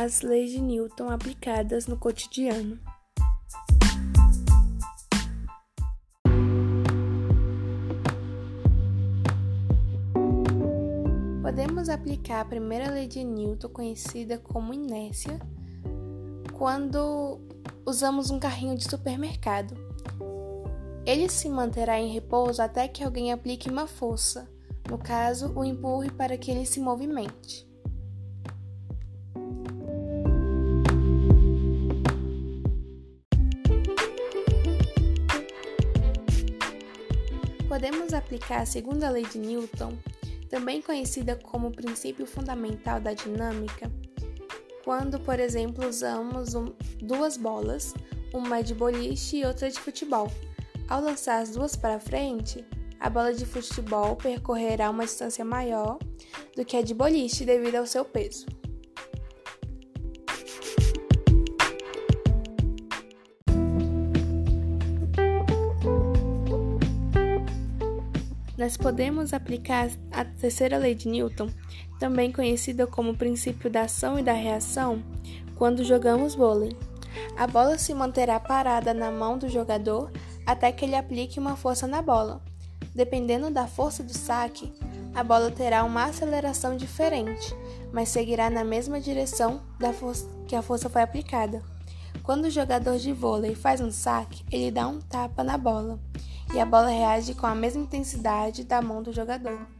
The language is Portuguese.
as leis de Newton aplicadas no cotidiano. Podemos aplicar a primeira lei de Newton, conhecida como inércia, quando usamos um carrinho de supermercado. Ele se manterá em repouso até que alguém aplique uma força, no caso, o empurre para que ele se movimente. Podemos aplicar a segunda lei de Newton também conhecida como princípio fundamental da dinâmica, quando, por exemplo, usamos um, duas bolas, uma de boliche e outra de futebol. Ao lançar as duas para frente, a bola de futebol percorrerá uma distância maior do que a de boliche devido ao seu peso. Nós podemos aplicar a terceira lei de Newton, também conhecida como princípio da ação e da reação, quando jogamos vôlei. A bola se manterá parada na mão do jogador até que ele aplique uma força na bola. Dependendo da força do saque, a bola terá uma aceleração diferente, mas seguirá na mesma direção da que a força foi aplicada. Quando o jogador de vôlei faz um saque, ele dá um tapa na bola e a bola reage com a mesma intensidade da mão do jogador.